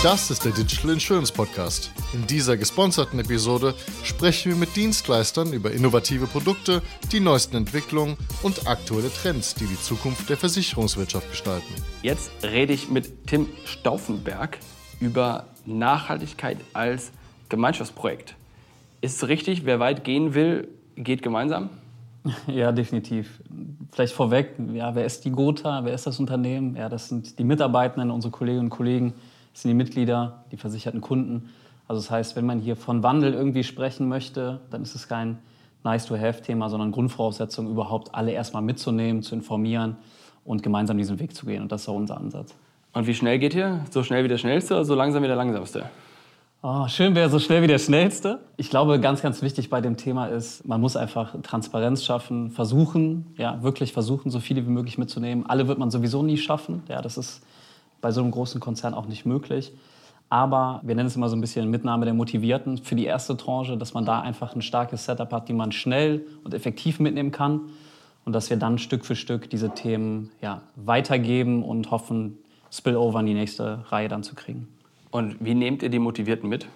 Das ist der Digital Insurance Podcast. In dieser gesponserten Episode sprechen wir mit Dienstleistern über innovative Produkte, die neuesten Entwicklungen und aktuelle Trends, die die Zukunft der Versicherungswirtschaft gestalten. Jetzt rede ich mit Tim Stauffenberg über Nachhaltigkeit als Gemeinschaftsprojekt. Ist es richtig, wer weit gehen will, geht gemeinsam? Ja, definitiv. Vielleicht vorweg, ja, wer ist die Gotha, wer ist das Unternehmen? Ja, das sind die Mitarbeitenden, unsere Kolleginnen und Kollegen, das sind die Mitglieder, die versicherten Kunden. Also das heißt, wenn man hier von Wandel irgendwie sprechen möchte, dann ist es kein Nice-to-have-Thema, sondern Grundvoraussetzung, überhaupt alle erstmal mitzunehmen, zu informieren und gemeinsam diesen Weg zu gehen. Und das ist auch unser Ansatz. Und wie schnell geht ihr? So schnell wie der Schnellste oder so langsam wie der Langsamste? Oh, schön wäre so schnell wie der Schnellste. Ich glaube, ganz, ganz wichtig bei dem Thema ist, man muss einfach Transparenz schaffen, versuchen, ja, wirklich versuchen, so viele wie möglich mitzunehmen. Alle wird man sowieso nie schaffen. Ja, das ist bei so einem großen Konzern auch nicht möglich. Aber wir nennen es immer so ein bisschen Mitnahme der Motivierten für die erste Tranche, dass man da einfach ein starkes Setup hat, die man schnell und effektiv mitnehmen kann. Und dass wir dann Stück für Stück diese Themen ja, weitergeben und hoffen, Spillover in die nächste Reihe dann zu kriegen. Und wie nehmt ihr die Motivierten mit?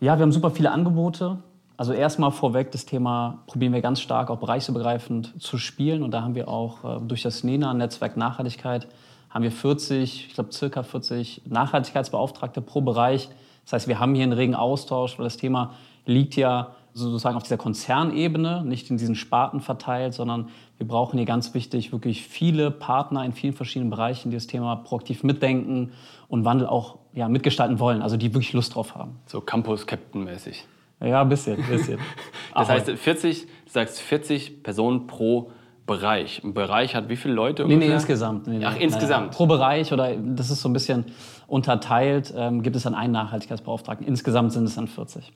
Ja, wir haben super viele Angebote. Also erstmal vorweg das Thema probieren wir ganz stark auch bereichsübergreifend zu spielen. Und da haben wir auch äh, durch das NENA-Netzwerk Nachhaltigkeit haben wir 40, ich glaube circa 40 Nachhaltigkeitsbeauftragte pro Bereich. Das heißt, wir haben hier einen regen Austausch, weil das Thema liegt ja sozusagen auf dieser Konzernebene, nicht in diesen Sparten verteilt, sondern wir brauchen hier ganz wichtig wirklich viele Partner in vielen verschiedenen Bereichen, die das Thema proaktiv mitdenken und Wandel auch ja, mitgestalten wollen, also die wirklich Lust drauf haben. So Campus-Captain-mäßig. Ja, ein bisschen, ein bisschen. das heißt, 40, du sagst 40 Personen pro Bereich. Ein Bereich hat wie viele Leute ungefähr? Nee, nee, insgesamt. Nee, nee. Ach, insgesamt? Pro Bereich oder das ist so ein bisschen unterteilt, ähm, gibt es dann einen Nachhaltigkeitsbeauftragten. Insgesamt sind es dann 40.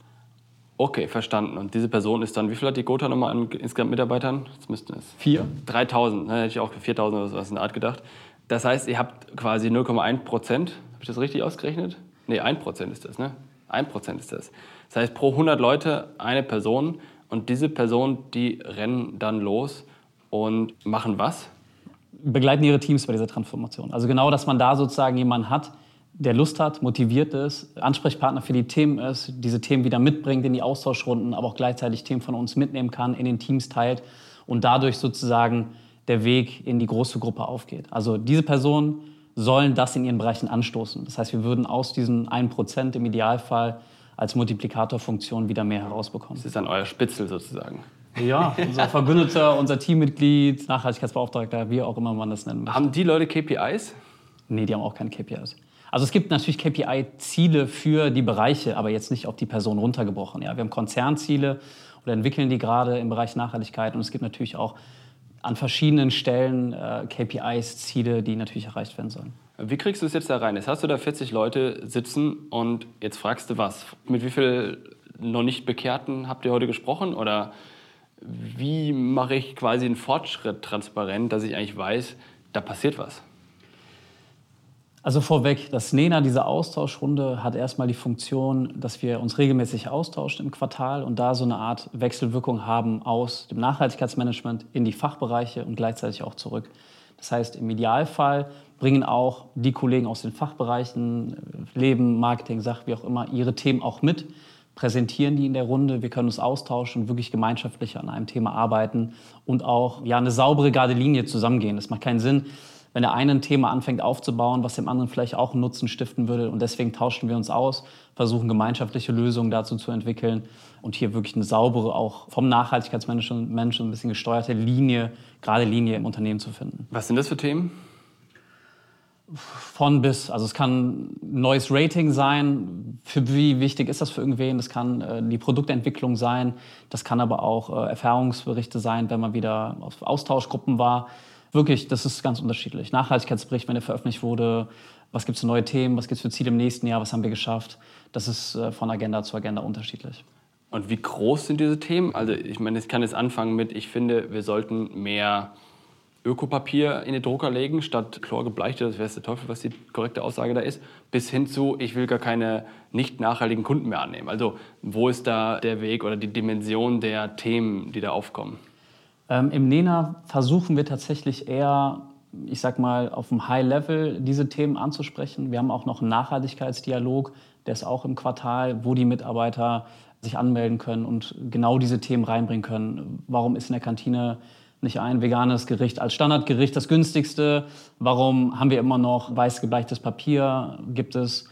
Okay, verstanden. Und diese Person ist dann, wie viel hat die Gotha nochmal an insgesamt Mitarbeitern? Jetzt müssten es. Vier. 3000, ne, hätte ich auch 4000 oder sowas in der Art gedacht. Das heißt, ihr habt quasi 0,1 Prozent. Habe ich das richtig ausgerechnet? Nee, 1 Prozent ist das, ne? 1 Prozent ist das. Das heißt, pro 100 Leute eine Person. Und diese Person, die rennen dann los und machen was? Begleiten ihre Teams bei dieser Transformation. Also genau, dass man da sozusagen jemanden hat, der Lust hat, motiviert ist, Ansprechpartner für die Themen ist, diese Themen wieder mitbringt in die Austauschrunden, aber auch gleichzeitig Themen von uns mitnehmen kann, in den Teams teilt und dadurch sozusagen der Weg in die große Gruppe aufgeht. Also diese Personen sollen das in ihren Bereichen anstoßen. Das heißt, wir würden aus diesen 1% im Idealfall als Multiplikatorfunktion wieder mehr herausbekommen. Das ist dann euer Spitzel sozusagen. Ja, unser Verbündeter, unser Teammitglied, Nachhaltigkeitsbeauftragter, wie auch immer man das nennen möchte. Haben die Leute KPIs? Nee, die haben auch keine KPIs. Also es gibt natürlich KPI-Ziele für die Bereiche, aber jetzt nicht auf die Person runtergebrochen. Ja, wir haben Konzernziele oder entwickeln die gerade im Bereich Nachhaltigkeit und es gibt natürlich auch an verschiedenen Stellen äh, KPIs, Ziele, die natürlich erreicht werden sollen. Wie kriegst du es jetzt da rein? Jetzt hast du da 40 Leute sitzen und jetzt fragst du was. Mit wie vielen noch nicht Bekehrten habt ihr heute gesprochen oder wie mache ich quasi einen Fortschritt transparent, dass ich eigentlich weiß, da passiert was? Also vorweg, das NENA, diese Austauschrunde, hat erstmal die Funktion, dass wir uns regelmäßig austauschen im Quartal und da so eine Art Wechselwirkung haben aus dem Nachhaltigkeitsmanagement in die Fachbereiche und gleichzeitig auch zurück. Das heißt, im Idealfall bringen auch die Kollegen aus den Fachbereichen, Leben, Marketing, Sach, wie auch immer, ihre Themen auch mit präsentieren die in der Runde, wir können uns austauschen, wirklich gemeinschaftlich an einem Thema arbeiten und auch ja, eine saubere gerade Linie zusammengehen. Es macht keinen Sinn, wenn der eine ein Thema anfängt aufzubauen, was dem anderen vielleicht auch einen Nutzen stiften würde. Und deswegen tauschen wir uns aus, versuchen gemeinschaftliche Lösungen dazu zu entwickeln und hier wirklich eine saubere, auch vom Nachhaltigkeitsmanagement ein bisschen gesteuerte Linie, gerade Linie im Unternehmen zu finden. Was sind das für Themen? Von bis. Also es kann ein neues Rating sein. Für wie wichtig ist das für irgendwen? Das kann äh, die Produktentwicklung sein. Das kann aber auch äh, Erfahrungsberichte sein, wenn man wieder auf Austauschgruppen war. Wirklich, das ist ganz unterschiedlich. Nachhaltigkeitsbericht, wenn der veröffentlicht wurde. Was gibt es für neue Themen? Was gibt es für Ziele im nächsten Jahr? Was haben wir geschafft? Das ist äh, von Agenda zu Agenda unterschiedlich. Und wie groß sind diese Themen? Also ich meine, ich kann jetzt anfangen mit, ich finde, wir sollten mehr Ökopapier in den Drucker legen, statt chlorgebleichte, das wäre der Teufel, was die korrekte Aussage da ist, bis hin zu, ich will gar keine nicht nachhaltigen Kunden mehr annehmen. Also wo ist da der Weg oder die Dimension der Themen, die da aufkommen? Ähm, Im NENA versuchen wir tatsächlich eher ich sag mal, auf dem High-Level diese Themen anzusprechen. Wir haben auch noch einen Nachhaltigkeitsdialog, der ist auch im Quartal, wo die Mitarbeiter sich anmelden können und genau diese Themen reinbringen können. Warum ist in der Kantine nicht ein veganes Gericht als Standardgericht das günstigste? Warum haben wir immer noch weiß gebleichtes Papier? Gibt es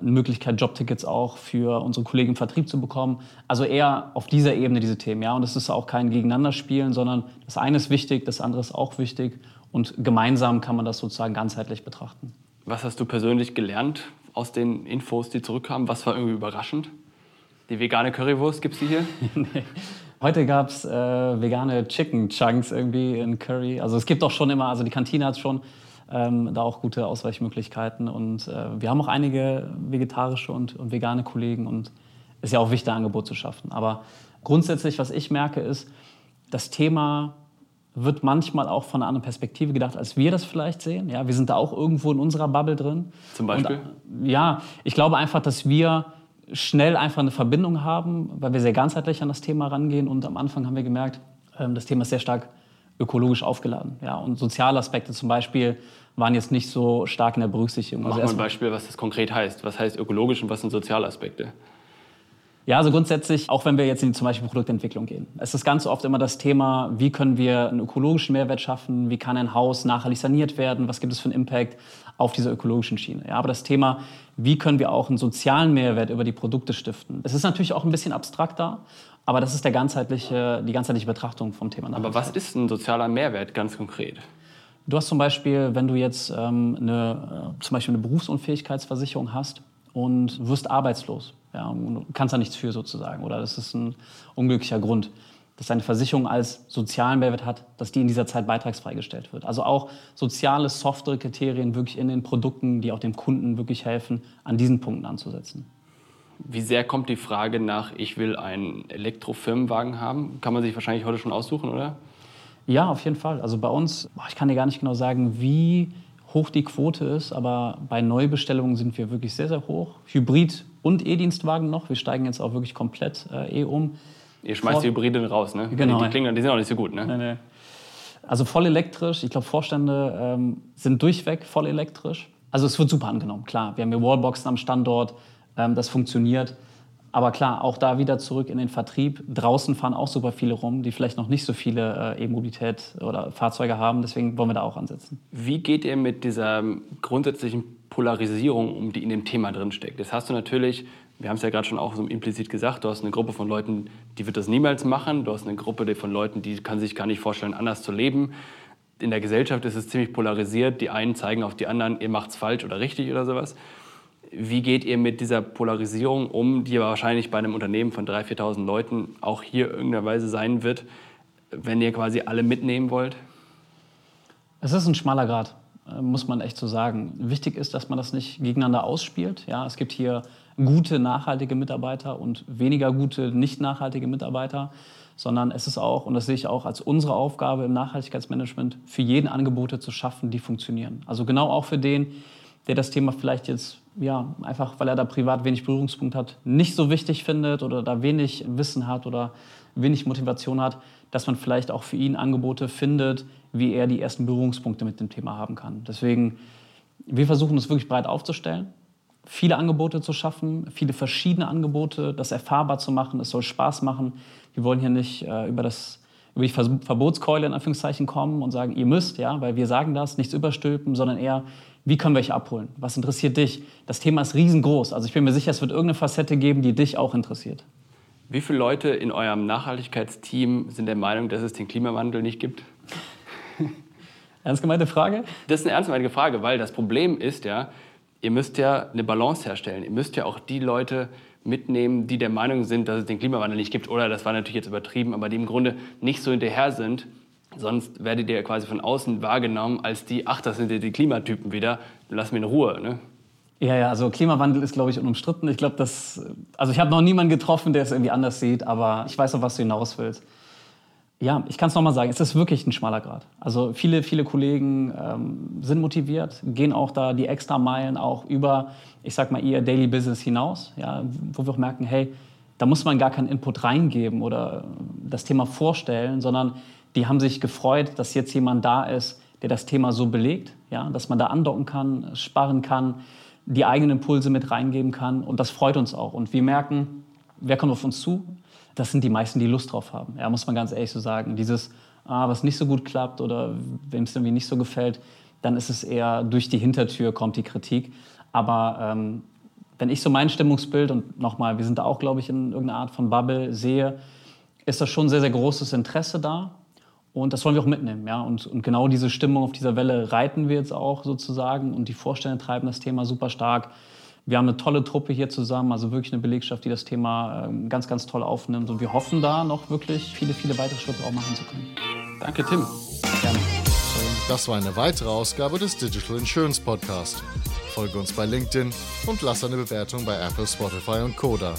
eine Möglichkeit, Jobtickets auch für unsere Kollegen im Vertrieb zu bekommen? Also eher auf dieser Ebene diese Themen. Ja? Und es ist auch kein Gegeneinanderspielen, sondern das eine ist wichtig, das andere ist auch wichtig. Und gemeinsam kann man das sozusagen ganzheitlich betrachten. Was hast du persönlich gelernt aus den Infos, die zurückkamen? Was war irgendwie überraschend? Die vegane Currywurst, gibt es die hier? nee. Heute gab es äh, vegane Chicken Chunks irgendwie in Curry. Also es gibt auch schon immer, also die Kantine hat schon ähm, da auch gute Ausweichmöglichkeiten. Und äh, wir haben auch einige vegetarische und, und vegane Kollegen und es ist ja auch wichtig, ein Angebot zu schaffen. Aber grundsätzlich, was ich merke, ist, das Thema wird manchmal auch von einer anderen Perspektive gedacht, als wir das vielleicht sehen. Ja, wir sind da auch irgendwo in unserer Bubble drin. Zum Beispiel? Und, ja, ich glaube einfach, dass wir schnell einfach eine Verbindung haben, weil wir sehr ganzheitlich an das Thema rangehen. Und am Anfang haben wir gemerkt, ähm, das Thema ist sehr stark ökologisch aufgeladen. Ja, und soziale Aspekte zum Beispiel waren jetzt nicht so stark in der Berücksichtigung. Mach also mal ein Beispiel, was das konkret heißt. Was heißt ökologisch und was sind soziale Aspekte? Ja, also grundsätzlich, auch wenn wir jetzt in zum Beispiel Produktentwicklung gehen, es ist ganz oft immer das Thema, wie können wir einen ökologischen Mehrwert schaffen, wie kann ein Haus nachhaltig saniert werden, was gibt es für einen Impact auf dieser ökologischen Schiene. Ja, aber das Thema, wie können wir auch einen sozialen Mehrwert über die Produkte stiften. Es ist natürlich auch ein bisschen abstrakter, aber das ist der ganzheitliche, die ganzheitliche Betrachtung vom Thema. Aber was ist ein sozialer Mehrwert ganz konkret? Du hast zum Beispiel, wenn du jetzt ähm, eine, äh, zum Beispiel eine Berufsunfähigkeitsversicherung hast und wirst arbeitslos, ja, und du kannst da nichts für sozusagen. Oder das ist ein unglücklicher Grund, dass deine Versicherung als sozialen Mehrwert hat, dass die in dieser Zeit beitragsfrei gestellt wird. Also auch soziale, softere Kriterien wirklich in den Produkten, die auch dem Kunden wirklich helfen, an diesen Punkten anzusetzen. Wie sehr kommt die Frage nach, ich will einen Elektrofirmenwagen haben? Kann man sich wahrscheinlich heute schon aussuchen, oder? Ja, auf jeden Fall. Also bei uns, ich kann dir gar nicht genau sagen, wie hoch die Quote ist, aber bei Neubestellungen sind wir wirklich sehr, sehr hoch. Hybrid und E-Dienstwagen noch. Wir steigen jetzt auch wirklich komplett äh, E um. Ihr schmeißt die Hybride raus, ne? Genau. Die, klingen, die sind auch nicht so gut, ne? Nee, nee. Also voll elektrisch. Ich glaube, Vorstände ähm, sind durchweg voll elektrisch. Also es wird super angenommen, klar. Wir haben hier Wallboxen am Standort, ähm, das funktioniert. Aber klar, auch da wieder zurück in den Vertrieb. Draußen fahren auch super viele rum, die vielleicht noch nicht so viele äh, E-Mobilität oder Fahrzeuge haben. Deswegen wollen wir da auch ansetzen. Wie geht ihr mit dieser grundsätzlichen Polarisierung die in dem Thema drinsteckt? Das hast du natürlich, wir haben es ja gerade schon auch so implizit gesagt, du hast eine Gruppe von Leuten, die wird das niemals machen. Du hast eine Gruppe von Leuten, die kann sich gar nicht vorstellen, anders zu leben. In der Gesellschaft ist es ziemlich polarisiert. Die einen zeigen auf die anderen, ihr macht es falsch oder richtig oder sowas. Wie geht ihr mit dieser Polarisierung um, die wahrscheinlich bei einem Unternehmen von 3.000, 4.000 Leuten auch hier irgendeiner Weise sein wird, wenn ihr quasi alle mitnehmen wollt? Es ist ein schmaler Grad, muss man echt so sagen. Wichtig ist, dass man das nicht gegeneinander ausspielt. Ja, es gibt hier gute, nachhaltige Mitarbeiter und weniger gute, nicht nachhaltige Mitarbeiter, sondern es ist auch, und das sehe ich auch als unsere Aufgabe im Nachhaltigkeitsmanagement, für jeden Angebote zu schaffen, die funktionieren. Also genau auch für den, der das Thema vielleicht jetzt ja, einfach weil er da privat wenig Berührungspunkt hat, nicht so wichtig findet oder da wenig Wissen hat oder wenig Motivation hat, dass man vielleicht auch für ihn Angebote findet, wie er die ersten Berührungspunkte mit dem Thema haben kann. Deswegen, wir versuchen uns wirklich breit aufzustellen, viele Angebote zu schaffen, viele verschiedene Angebote, das erfahrbar zu machen, es soll Spaß machen. Wir wollen hier nicht äh, über das über die Verbotskeule in Anführungszeichen kommen und sagen, ihr müsst, ja, weil wir sagen das, nichts überstülpen, sondern eher wie können wir euch abholen? Was interessiert dich? Das Thema ist riesengroß. Also ich bin mir sicher, es wird irgendeine Facette geben, die dich auch interessiert. Wie viele Leute in eurem Nachhaltigkeitsteam sind der Meinung, dass es den Klimawandel nicht gibt? Ernst gemeinte Frage? Das ist eine ernst gemeinte Frage, weil das Problem ist ja, ihr müsst ja eine Balance herstellen. Ihr müsst ja auch die Leute mitnehmen, die der Meinung sind, dass es den Klimawandel nicht gibt. Oder, das war natürlich jetzt übertrieben, aber die im Grunde nicht so hinterher sind, Sonst werdet ihr quasi von außen wahrgenommen als die, ach, das sind ja die Klimatypen wieder, lass mich in Ruhe. Ne? Ja, ja, also Klimawandel ist, glaube ich, unumstritten. Ich glaube, dass, also ich habe noch niemanden getroffen, der es irgendwie anders sieht, aber ich weiß auch, was du hinaus willst. Ja, ich kann es nochmal sagen, es ist wirklich ein schmaler Grad. Also viele, viele Kollegen ähm, sind motiviert, gehen auch da die extra Meilen auch über, ich sag mal, ihr Daily Business hinaus, ja, wo wir auch merken, hey, da muss man gar keinen Input reingeben oder das Thema vorstellen, sondern die haben sich gefreut, dass jetzt jemand da ist, der das Thema so belegt, ja, dass man da andocken kann, sparen kann, die eigenen Impulse mit reingeben kann. Und das freut uns auch. Und wir merken, wer kommt auf uns zu? Das sind die meisten, die Lust drauf haben. Ja, muss man ganz ehrlich so sagen. Dieses, ah, was nicht so gut klappt oder wem es irgendwie nicht so gefällt, dann ist es eher durch die Hintertür kommt die Kritik. Aber ähm, wenn ich so mein Stimmungsbild und nochmal, wir sind da auch, glaube ich, in irgendeiner Art von Bubble sehe, ist das schon sehr, sehr großes Interesse da. Und das wollen wir auch mitnehmen. Ja? Und, und genau diese Stimmung auf dieser Welle reiten wir jetzt auch sozusagen. Und die Vorstände treiben das Thema super stark. Wir haben eine tolle Truppe hier zusammen, also wirklich eine Belegschaft, die das Thema ähm, ganz, ganz toll aufnimmt. Und wir hoffen da noch wirklich viele, viele weitere Schritte auch machen zu können. Danke, Tim. Gerne. Das war eine weitere Ausgabe des Digital Insurance Podcast. Folge uns bei LinkedIn und lass eine Bewertung bei Apple, Spotify und Koda.